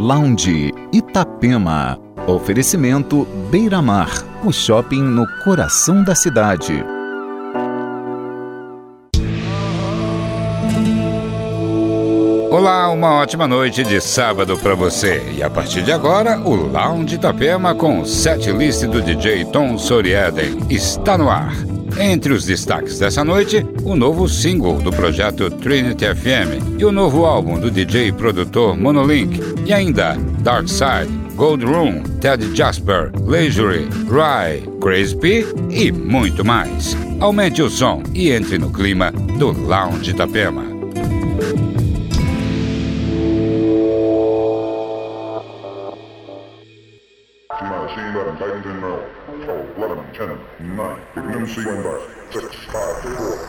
Lounge Itapema. Oferecimento Beira Mar, o shopping no coração da cidade. Olá, uma ótima noite de sábado para você. E a partir de agora, o Lounge Itapema com o set list do DJ Tom Soriaden está no ar. Entre os destaques dessa noite, o novo single do projeto Trinity FM e o novo álbum do DJ e produtor Monolink, e ainda Dark Side, Gold Room, Ted Jasper, Leisure, Rye, Crazy P e muito mais. Aumente o som e entre no clima do Lounge Itapema. Imagina, British uh, Pride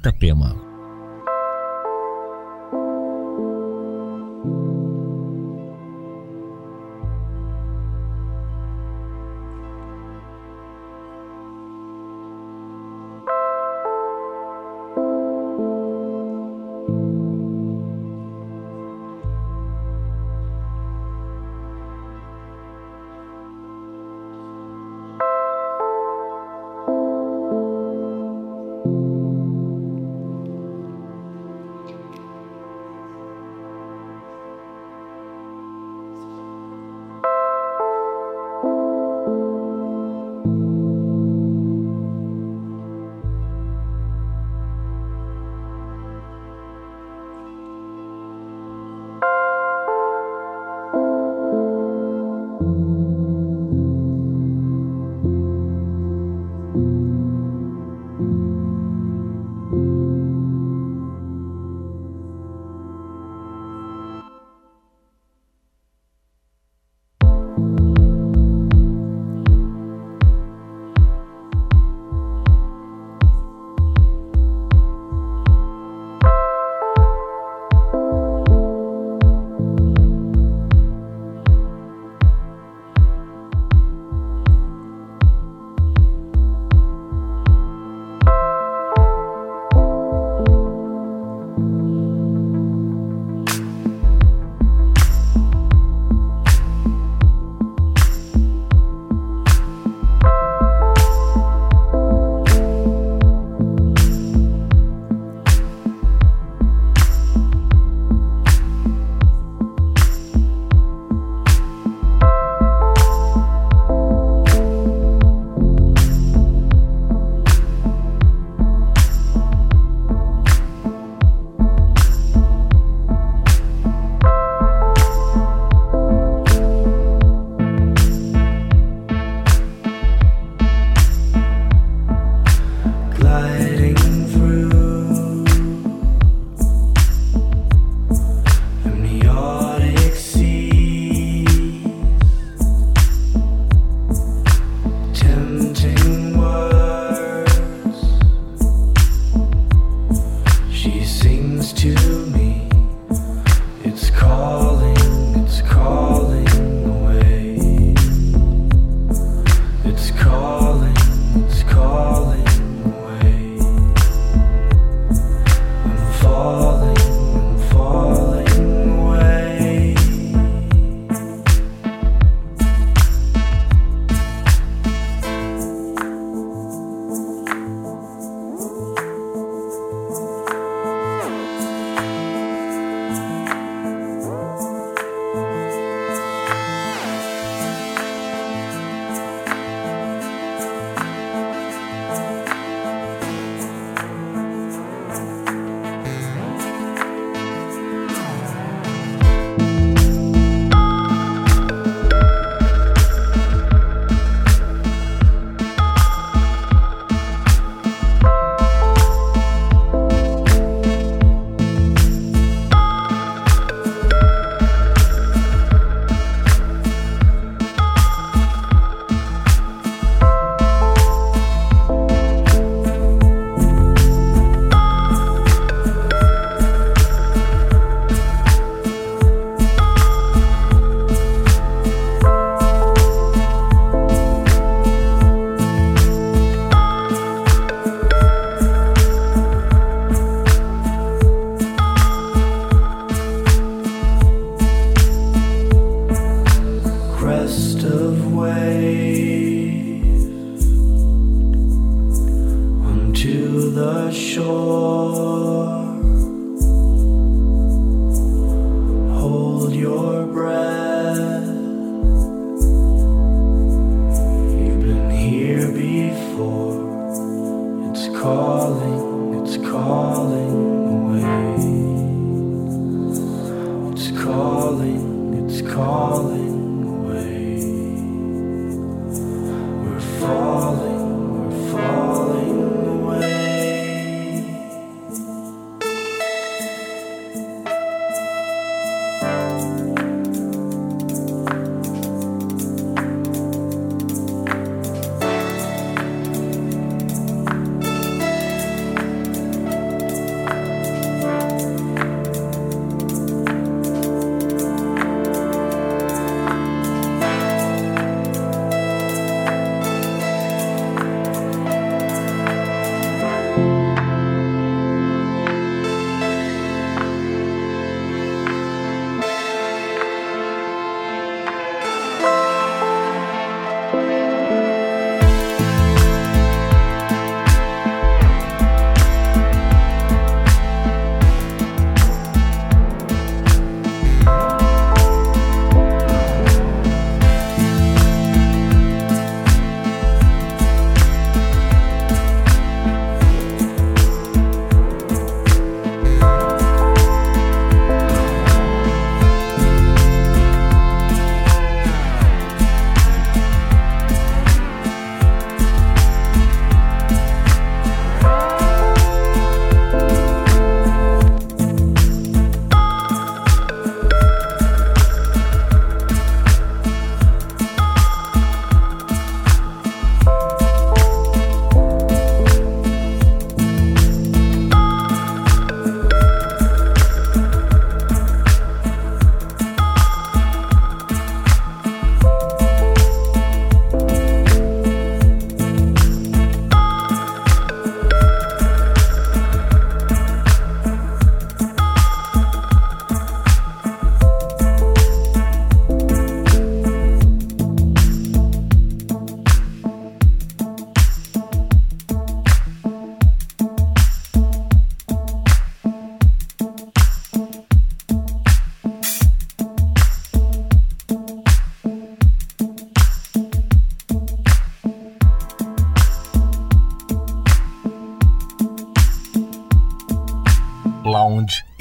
Itapema.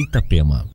Itapema.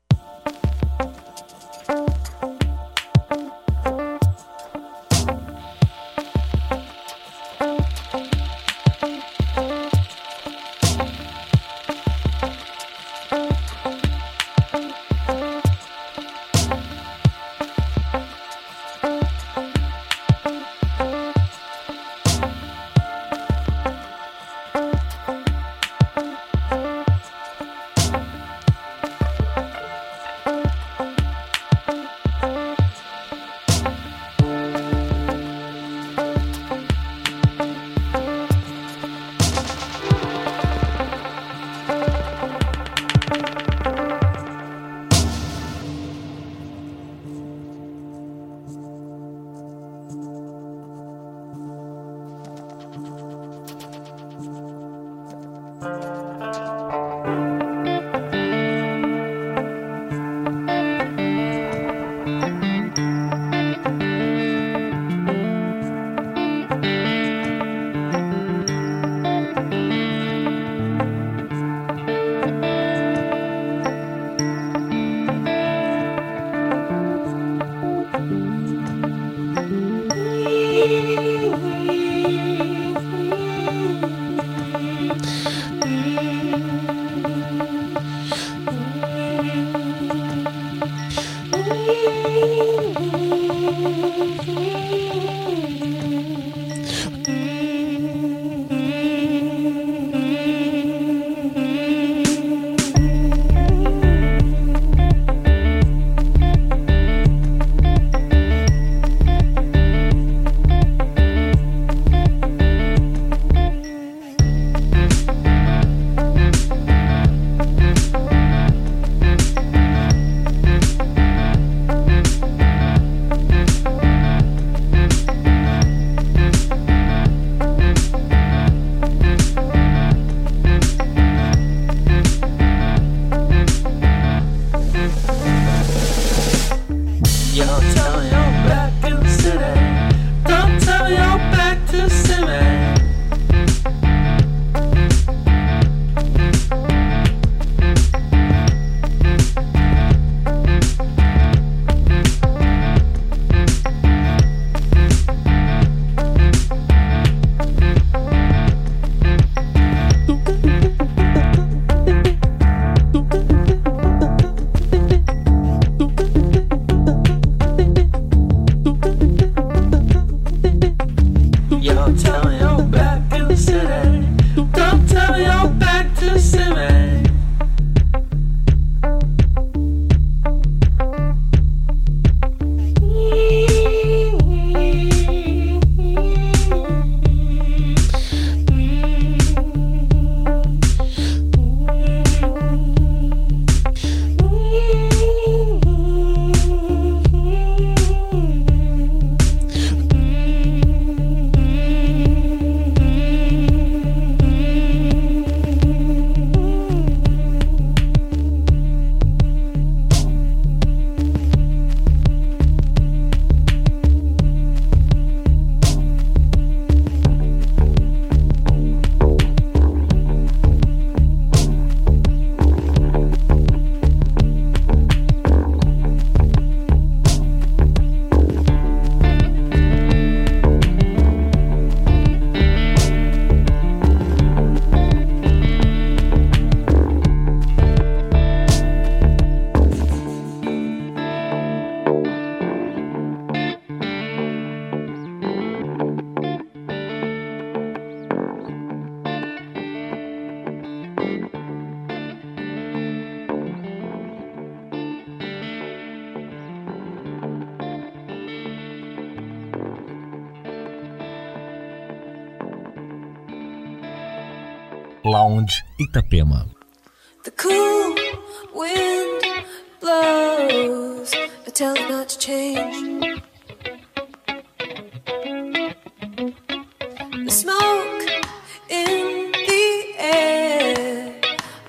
Lounge Itapema. The cool wind blows, I tell it not to change. The smoke in the air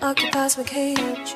occupies my cage.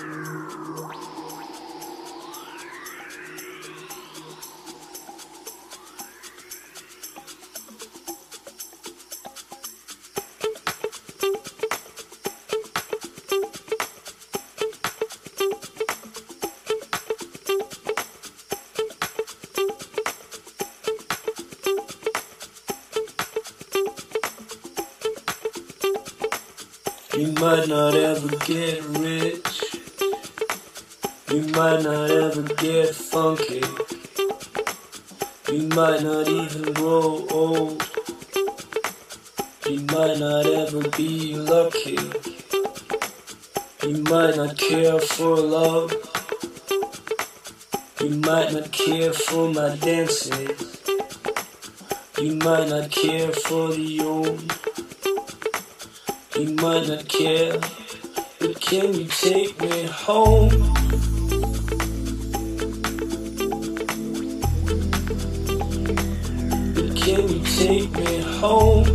You might not ever get might not ever get funky. You might not even grow old. You might not ever be lucky. You might not care for love. You might not care for my dances. You might not care for the old. You might not care, but can you take me home? Take me home?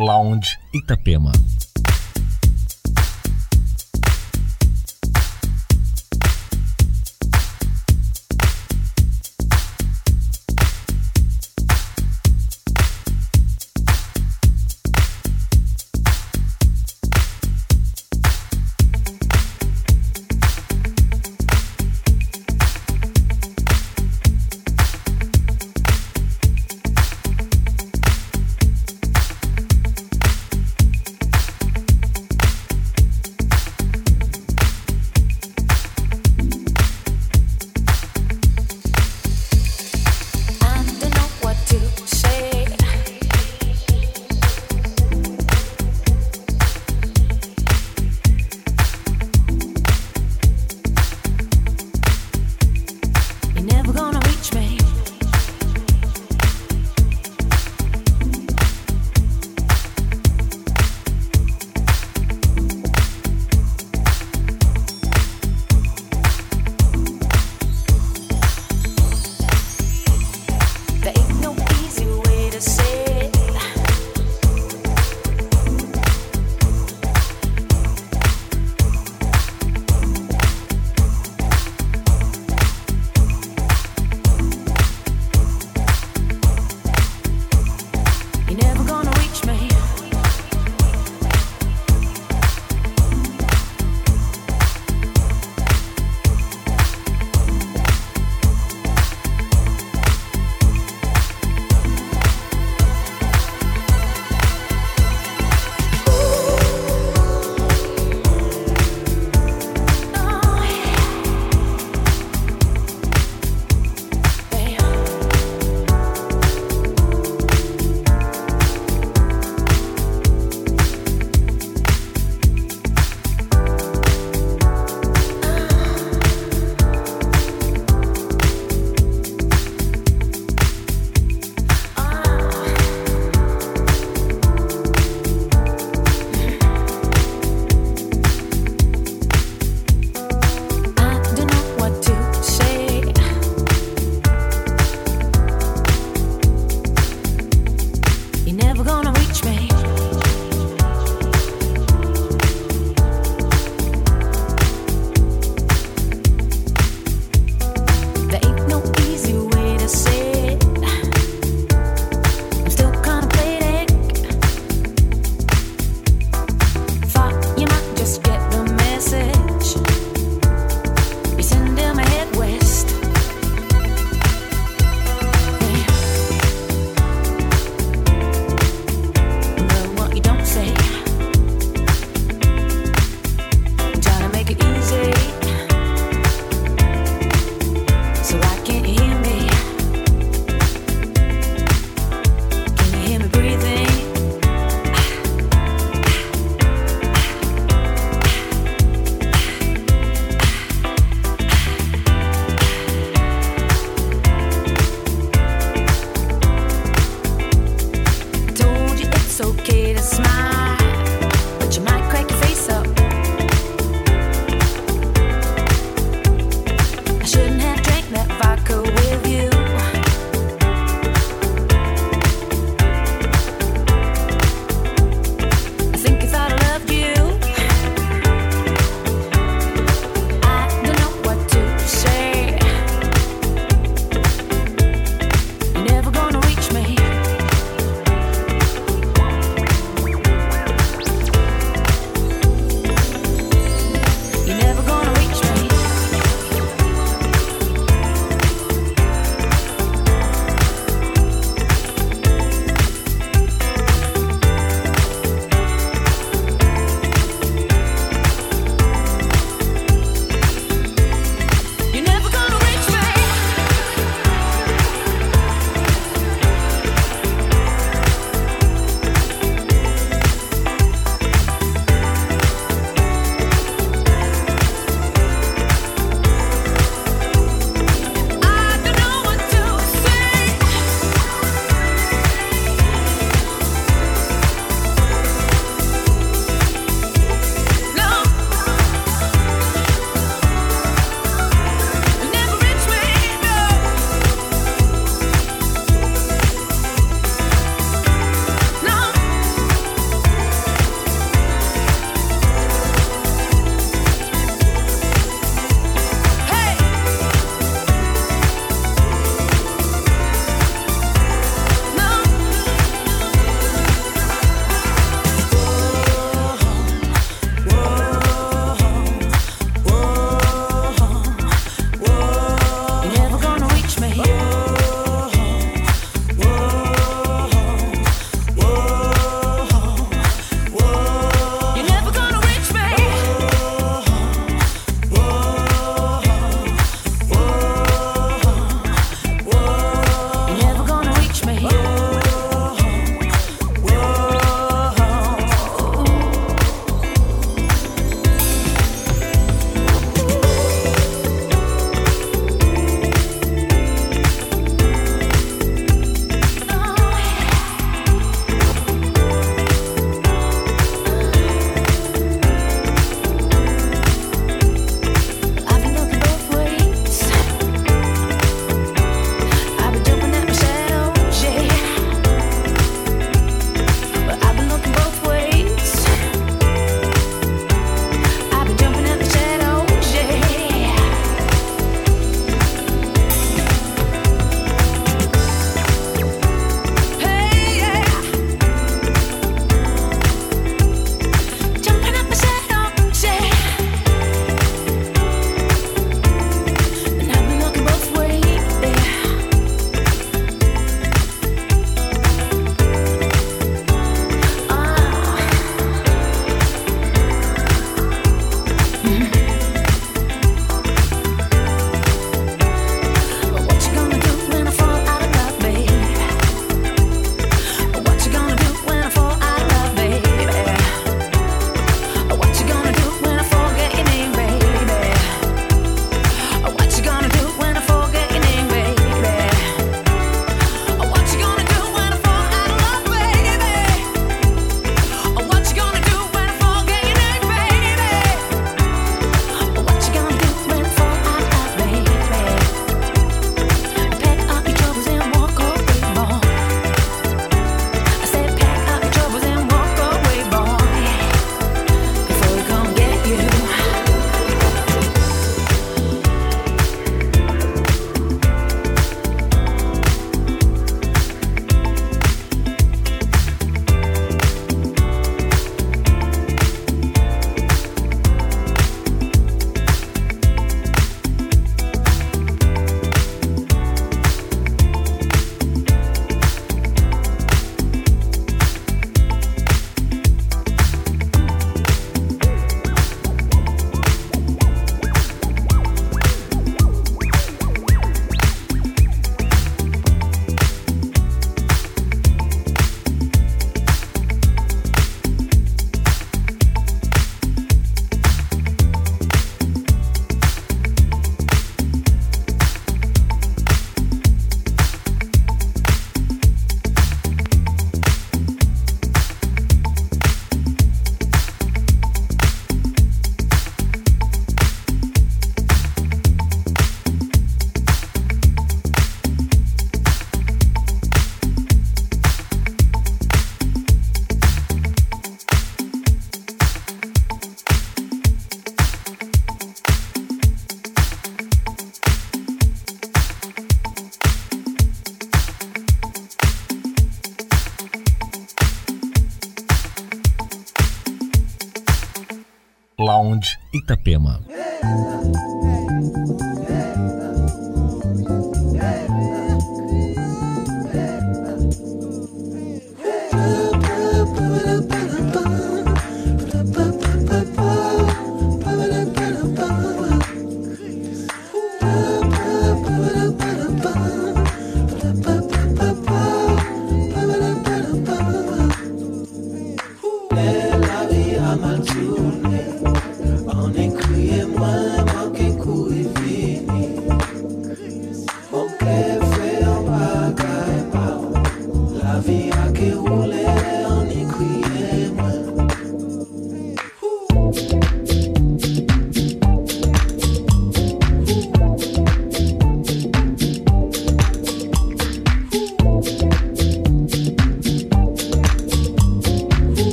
Lounge Itapema.